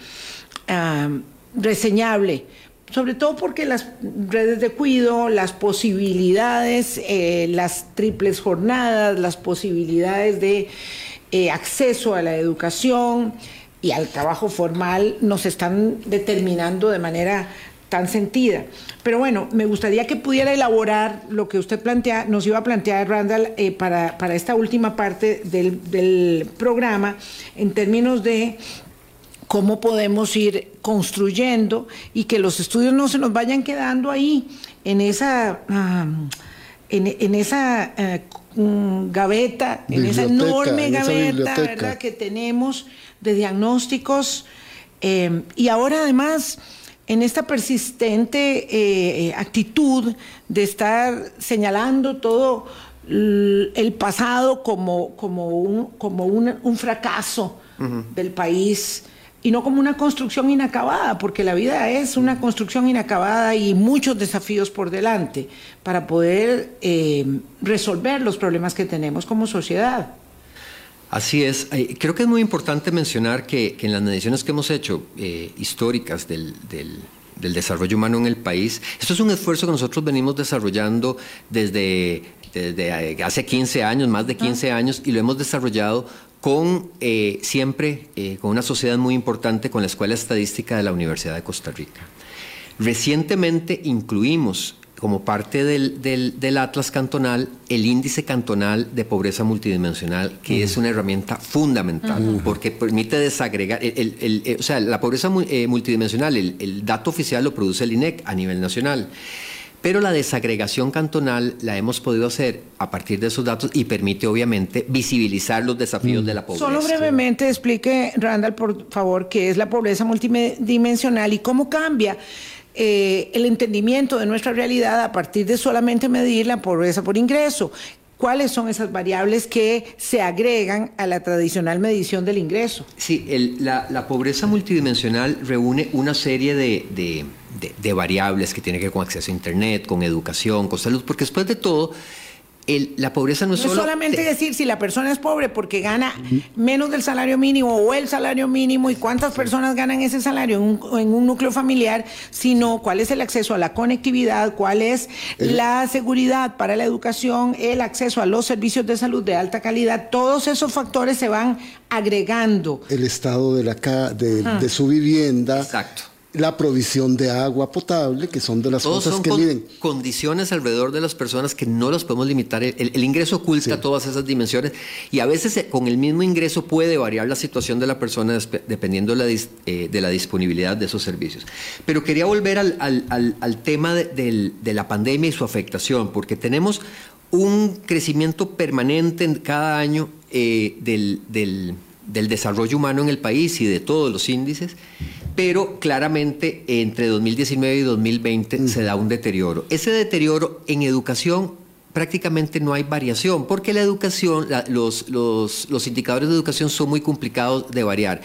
reseñable, sobre todo porque las redes de cuido, las posibilidades, eh, las triples jornadas, las posibilidades de eh, acceso a la educación y al trabajo formal nos están determinando de manera tan sentida. Pero bueno, me gustaría que pudiera elaborar lo que usted plantea, nos iba a plantear, Randall, eh, para, para, esta última parte del, del programa, en términos de cómo podemos ir construyendo y que los estudios no se nos vayan quedando ahí, en esa, en, esa eh, mm, gaveta, en esa enorme gaveta ¿verdad? que tenemos de diagnósticos. Eh, y ahora además en esta persistente eh, actitud de estar señalando todo el pasado como, como, un, como un, fracaso del país y no como una construcción inacabada, porque la vida es una construcción inacabada y muchos desafíos por delante para poder eh, resolver los problemas que tenemos como sociedad. Así es. Creo que es muy importante mencionar que, en las mediciones que hemos hecho eh, históricas del, desarrollo humano en el país, esto es un esfuerzo que nosotros venimos desarrollando desde, desde eh, hace 15 años, más de 15 años, y lo hemos desarrollado con eh, siempre eh, con una sociedad muy importante, con la Escuela Estadística de la Universidad de Costa Rica. Recientemente incluimos como parte del, Atlas Cantonal el índice cantonal de pobreza multidimensional, que es una herramienta fundamental, porque permite desagregar, el, o sea, la pobreza eh, multidimensional, el, dato oficial lo produce el INEC a nivel nacional. Pero la desagregación cantonal la hemos podido hacer a partir de esos datos y permite obviamente visibilizar los desafíos de la pobreza. Solo brevemente explique, Randall, por favor, qué es la pobreza multidimensional y cómo cambia eh, el entendimiento de nuestra realidad a partir de solamente medir la pobreza por ingreso. ¿Cuáles son esas variables que se agregan a la tradicional medición del ingreso? Sí, la, pobreza multidimensional reúne una serie de, variables que tienen que ver con acceso a Internet, con educación, con salud, porque después de todo, la pobreza no es no solamente decir si la persona es pobre porque gana menos del salario mínimo o el salario mínimo y cuántas personas ganan ese salario en un, núcleo familiar, sino cuál es el acceso a la conectividad, cuál es la seguridad para la educación, el acceso a los servicios de salud de alta calidad. Todos esos factores se van agregando. El estado de, la, de, de su vivienda. Exacto la provisión de agua potable, que son de las cosas que miden. Condiciones alrededor de las personas que no las podemos limitar. El, ingreso oculta todas esas dimensiones y a veces eh, con el mismo ingreso puede variar la situación de la persona dependiendo de la, eh, de la disponibilidad de esos servicios. Pero quería volver al, tema de, la pandemia y su afectación, porque tenemos un crecimiento permanente en cada año eh, del, del desarrollo humano en el país y de todos los índices pero claramente entre 2019 y 2020 mm. se da un deterioro. Ese deterioro en educación prácticamente no hay variación, porque la educación, los, los, indicadores de educación son muy complicados de variar.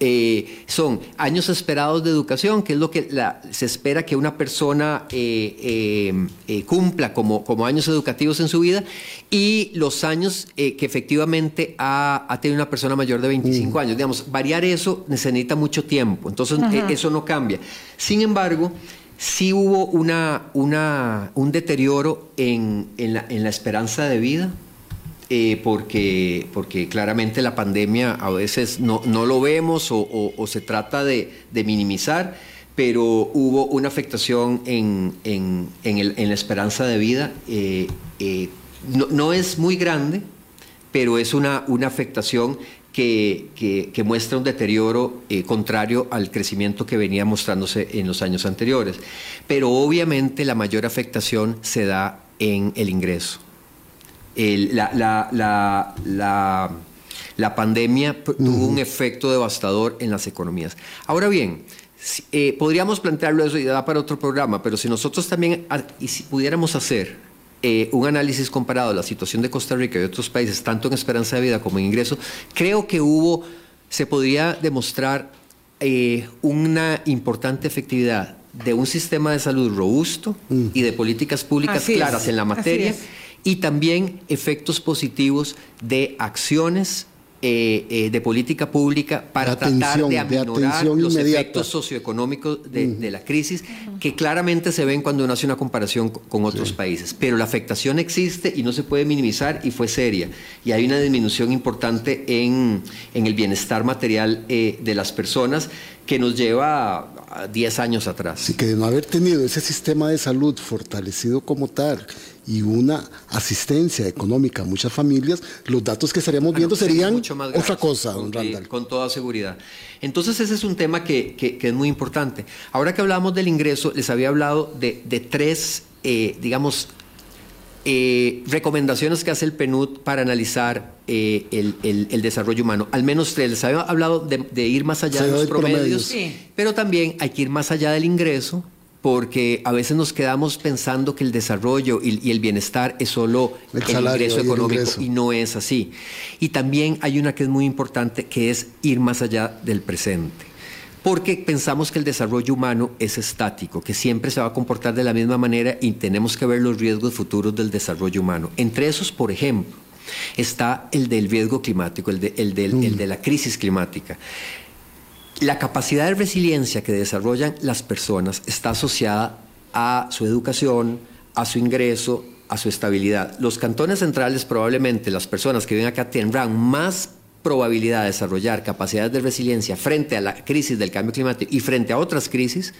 Eh, son años esperados de educación, que es lo que se espera que una persona eh, eh, cumpla como, como años educativos en su vida, y los años que efectivamente ha, tenido una persona mayor de 25 mm. años. Digamos, variar eso necesita mucho tiempo, entonces eso no cambia. Sin embargo, sí hubo una, un deterioro en, la, esperanza de vida, eh, porque, porque claramente la pandemia a veces no, lo vemos o, se trata de, minimizar, pero hubo una afectación en, la esperanza de vida. Eh, eh, no, es muy grande, pero es una, una afectación que, muestra un deterioro eh, contrario al crecimiento que venía mostrándose en los años anteriores. Pero obviamente la mayor afectación se da en el ingreso. la, pandemia tuvo un efecto devastador en las economías. Ahora bien, eh, podríamos plantearlo eso y da para otro programa, pero si nosotros también ah, y si pudiéramos hacer eh, un análisis comparado de la situación de Costa Rica y otros países, tanto en esperanza de vida como en ingreso, creo que hubo, se podría demostrar eh, una importante efectividad de un sistema de salud robusto mm. y de políticas públicas claras en la materia y también efectos positivos de acciones eh, eh, de política pública para tratar de aminorar los efectos socioeconómicos de, la crisis que claramente se ven cuando uno hace una comparación con otros países. Pero la afectación existe y no se puede minimizar y fue seria. Y hay una disminución importante en, el bienestar material eh, de las personas que nos lleva a 10 años atrás. Sí, que de no haber tenido ese sistema de salud fortalecido como tal y una asistencia económica a muchas familias, los datos que estaríamos viendo serían otra cosa, don Randall. Con toda seguridad. Entonces ese es un tema que, que, es muy importante. Ahora que hablamos del ingreso, les había hablado de, de tres, eh, digamos, eh, recomendaciones que hace el PNUD para analizar eh, el, desarrollo humano. Al menos tres. Les había hablado de, ir más allá de los promedios, pero también hay que ir más allá del ingreso porque a veces nos quedamos pensando que el desarrollo y, el bienestar es solo el, ingreso económico y no es así. Y también hay una que es muy importante, que es ir más allá del presente porque pensamos que el desarrollo humano es estático, que siempre se va a comportar de la misma manera y tenemos que ver los riesgos futuros del desarrollo humano. Entre esos, por ejemplo, está el del riesgo climático, el de, el de la crisis climática. La capacidad de resiliencia que desarrollan las personas está asociada a su educación, a su ingreso, a su estabilidad. Los cantones centrales probablemente las personas que viven acá tendrán más probabilidad de desarrollar capacidades de resiliencia frente a la crisis del cambio climático y frente a otras crisis,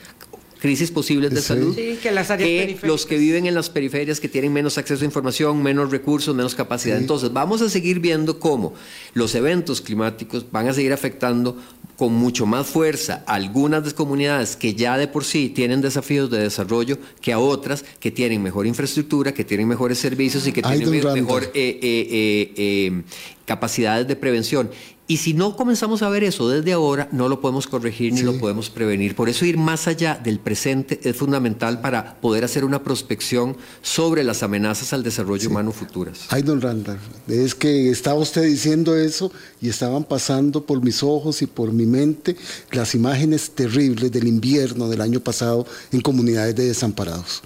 crisis posibles de salud, que, los que viven en las periferias que tienen menos acceso a información, menos recursos, menos capacidad. Entonces, vamos a seguir viendo cómo los eventos climáticos van a seguir afectando con mucho más fuerza a algunas comunidades que ya de por sí tienen desafíos de desarrollo que a otras que tienen mejor infraestructura, que tienen mejores servicios y que tienen mejor eh, eh, eh, capacidades de prevención. Y si no comenzamos a ver eso desde ahora, no lo podemos corregir ni lo podemos prevenir. Por eso ir más allá del presente es fundamental para poder hacer una prospección sobre las amenazas al desarrollo humano futuras. Ay, don Randall, es que estaba usted diciendo eso y estaban pasando por mis ojos y por mi mente las imágenes terribles del invierno del año pasado en comunidades de desamparados.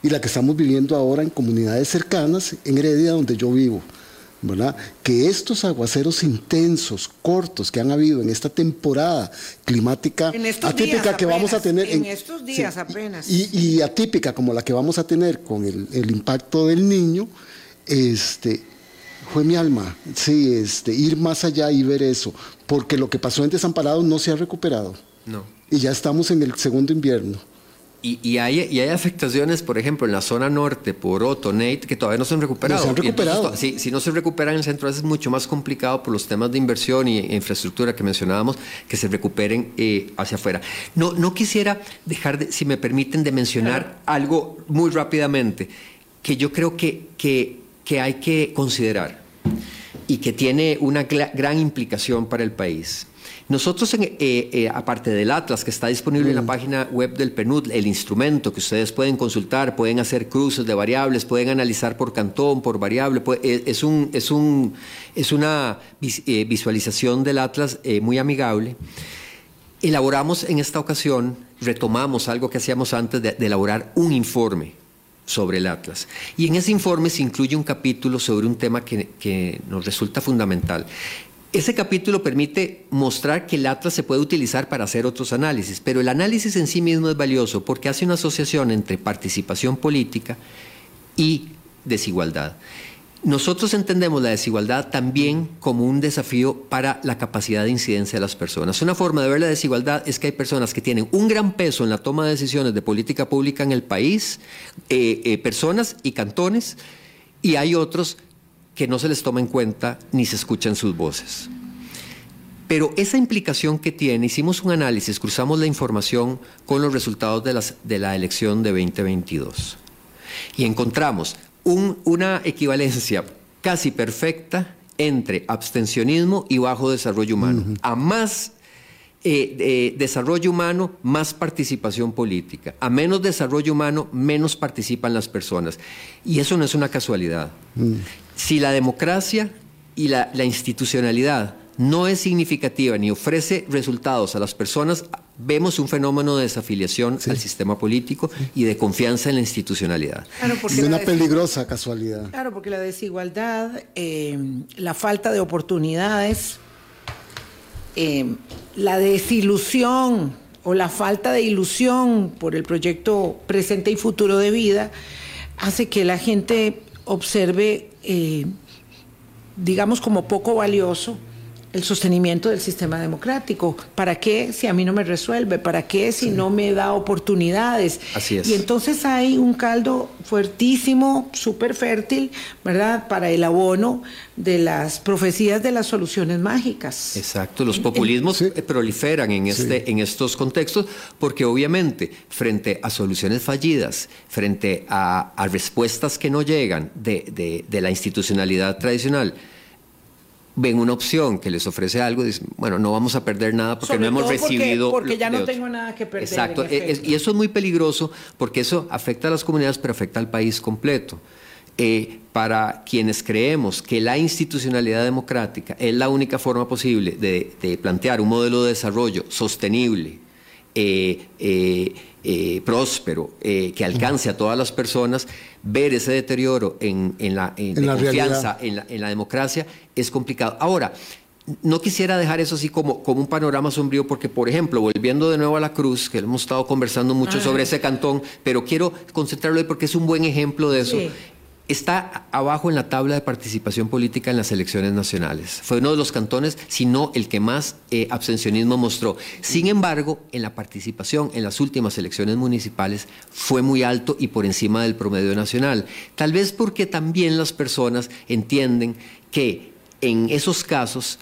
Y la que estamos viviendo ahora en comunidades cercanas, en Heredia, donde yo vivo que estos aguaceros intensos, cortos que han habido en esta temporada climática atípica que vamos a tener en, estos días apenas y, atípica como la que vamos a tener con el, impacto del niño, este fue mi alma, sí, este, ir más allá y ver eso, porque lo que pasó en Desamparados no se ha recuperado. No. Y ya estamos en el segundo invierno. Y, hay, y, hay, afectaciones, por ejemplo, en la zona norte por Otto, Nate, que todavía no se han recuperado. No se han recuperado. si, no se recuperan en el centro, es mucho más complicado por los temas de inversión y infraestructura que mencionábamos, que se recuperen eh, hacia afuera. No, no quisiera dejar, de, si me permiten, de mencionar algo muy rápidamente, que yo creo que, que, que hay que considerar y que tiene una gran implicación para el país. Nosotros, eh, eh, aparte del Atlas que está disponible en la mm. página web del PNUD, el instrumento que ustedes pueden consultar, pueden hacer cruces de variables, pueden analizar por cantón, por variable, eh, es, un, es, un, es una visualización del Atlas muy amigable. Elaboramos en esta ocasión, retomamos algo que hacíamos antes de, elaborar un informe sobre el Atlas. Y en ese informe se incluye un capítulo sobre un tema que, que nos resulta fundamental. Ese capítulo permite mostrar que el Atlas se puede utilizar para hacer otros análisis, pero el análisis en sí mismo es valioso porque hace una asociación entre participación política y desigualdad. Nosotros entendemos la desigualdad también como un desafío para la capacidad de incidencia de las personas. Una forma de ver la desigualdad es que hay personas que tienen un gran peso en la toma de decisiones de política pública en el país, eh, eh, personas y cantones, y hay otros que no se les toma en cuenta ni se escuchan sus voces. Pero esa implicación que tiene, hicimos un análisis, cruzamos la información con los resultados de, de la elección de 2022 y encontramos una equivalencia casi perfecta entre abstencionismo y bajo desarrollo humano. A más eh, desarrollo humano, más participación política. A menos desarrollo humano, menos participan las personas. Y eso no es una casualidad. Mm. Si la democracia y la, institucionalidad no es significativa ni ofrece resultados a las personas, vemos un fenómeno de desafiliación al sistema político y de confianza en la institucionalidad. Claro, una peligrosa casualidad. Claro, porque la desigualdad, eh, la falta de oportunidades, eh, la desilusión o la falta de ilusión por el proyecto presente y futuro de vida hace que la gente observe, eh, digamos, como poco valioso el sostenimiento del sistema democrático. ¿Para qué si a mí no me resuelve? ¿Para qué si no me da oportunidades? Así es. Y entonces hay un caldo fuertísimo, súper fértil, ¿verdad? Para el abono de las profecías de las soluciones mágicas. Exacto, los populismos proliferan en, este, en estos contextos porque obviamente frente a soluciones fallidas, frente a, respuestas que no llegan de, de la institucionalidad tradicional, ven una opción que les ofrece algo, dicen, bueno, no vamos a perder nada porque no hemos recibido. Porque, ya no tengo nada que perder. Exacto, y eso es muy peligroso porque eso afecta a las comunidades, pero afecta al país completo. Eh, para quienes creemos que la institucionalidad democrática es la única forma posible de plantear un modelo de desarrollo sostenible, eh, eh, eh, próspero, que alcance a todas las personas, ver ese deterioro en, la, confianza en la, democracia es complicado. Ahora, no quisiera dejar eso así como, como un panorama sombrío, porque, por ejemplo, volviendo de nuevo a la Cruz, que hemos estado conversando mucho sobre ese cantón, pero quiero concentrarlo ahí porque es un buen ejemplo de eso está abajo en la tabla de participación política en las elecciones nacionales. Fue uno de los cantones, si no el que más eh, abstencionismo mostró. Sin embargo, en la participación en las últimas elecciones municipales fue muy alto y por encima del promedio nacional. Tal vez porque también las personas entienden que en esos casos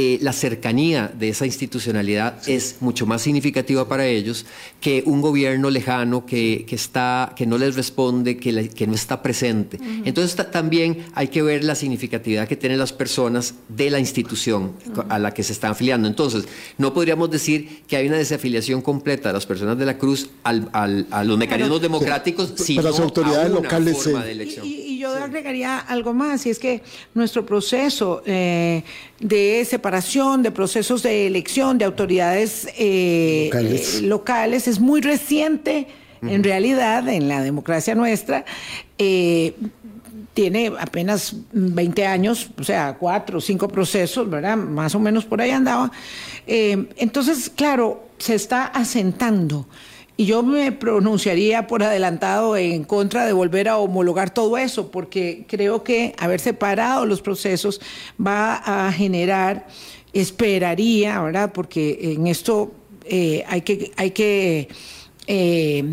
eh, la cercanía de esa institucionalidad es mucho más significativa para ellos que un gobierno lejano que, está, que no les responde, que, que no está presente. Entonces también hay que ver la significatividad que tienen las personas de la institución a la que se están afiliando. Entonces, no podríamos decir que hay una desafiliación completa de las personas de la Cruz a los mecanismos democráticos, sino las autoridades locales, forma de elección. Y, yo agregaría algo más, y es que nuestro proceso eh, de separación, de procesos de elección de autoridades eh, eh, locales. es muy reciente, en realidad, en la democracia nuestra. Eh, tiene apenas 20 años, o sea, cuatro o cinco procesos, ¿verdad? Más o menos por ahí andaba. entonces, claro, se está asentando y yo me pronunciaría por adelantado en contra de volver a homologar todo eso, porque creo que haber separado los procesos va a generar, esperaría, ¿verdad? Porque en esto eh, hay que, hay que eh,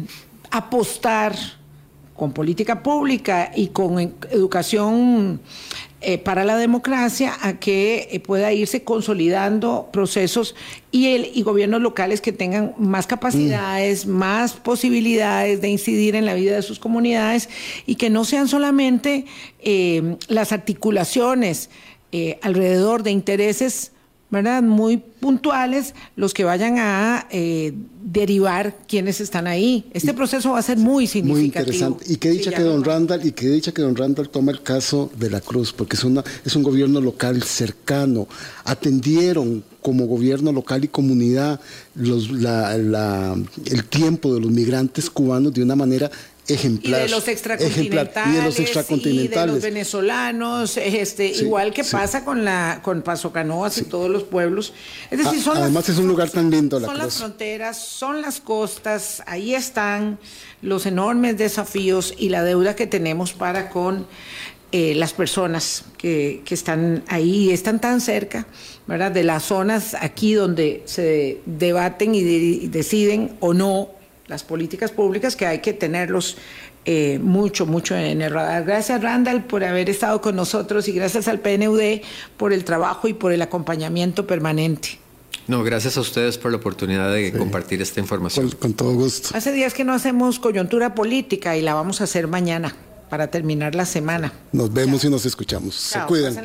apostar con política pública y con educación eh, para la democracia a que eh, pueda irse consolidando procesos y, el, y gobiernos locales que tengan más capacidades, mm. más posibilidades de incidir en la vida de sus comunidades y que no sean solamente eh, las articulaciones alrededor de intereses ¿verdad? Muy puntuales los que vayan a eh, derivar quienes están ahí. Este proceso va a ser muy significativo. Muy interesante. Y qué dicha que don Randall, y qué dicha que don Randall toma el caso de la Cruz, porque es una, es un gobierno local cercano. Atendieron como gobierno local y comunidad los, el tiempo de los migrantes cubanos de una manera ejemplar. Y de los extracontinentales. Y de los extracontinentales. Y de los venezolanos, este, igual que pasa con la con Paso Canoas y todos los pueblos. Es decir, son Además es un lugar tan lindo la Son las fronteras, son las costas, ahí están los enormes desafíos y la deuda que tenemos para con eh, las personas que, que, están ahí, están tan cerca, ¿verdad? De las zonas aquí donde se debaten y deciden o no las políticas públicas que hay que tenerlos eh, mucho, mucho en el radar. Gracias Randall por haber estado con nosotros y gracias al PNUD por el trabajo y por el acompañamiento permanente. No, gracias a ustedes por la oportunidad de compartir esta información. Con, todo gusto. Hace días que no hacemos coyuntura política y la vamos a hacer mañana para terminar la semana. Nos vemos y nos escuchamos. Se cuidan.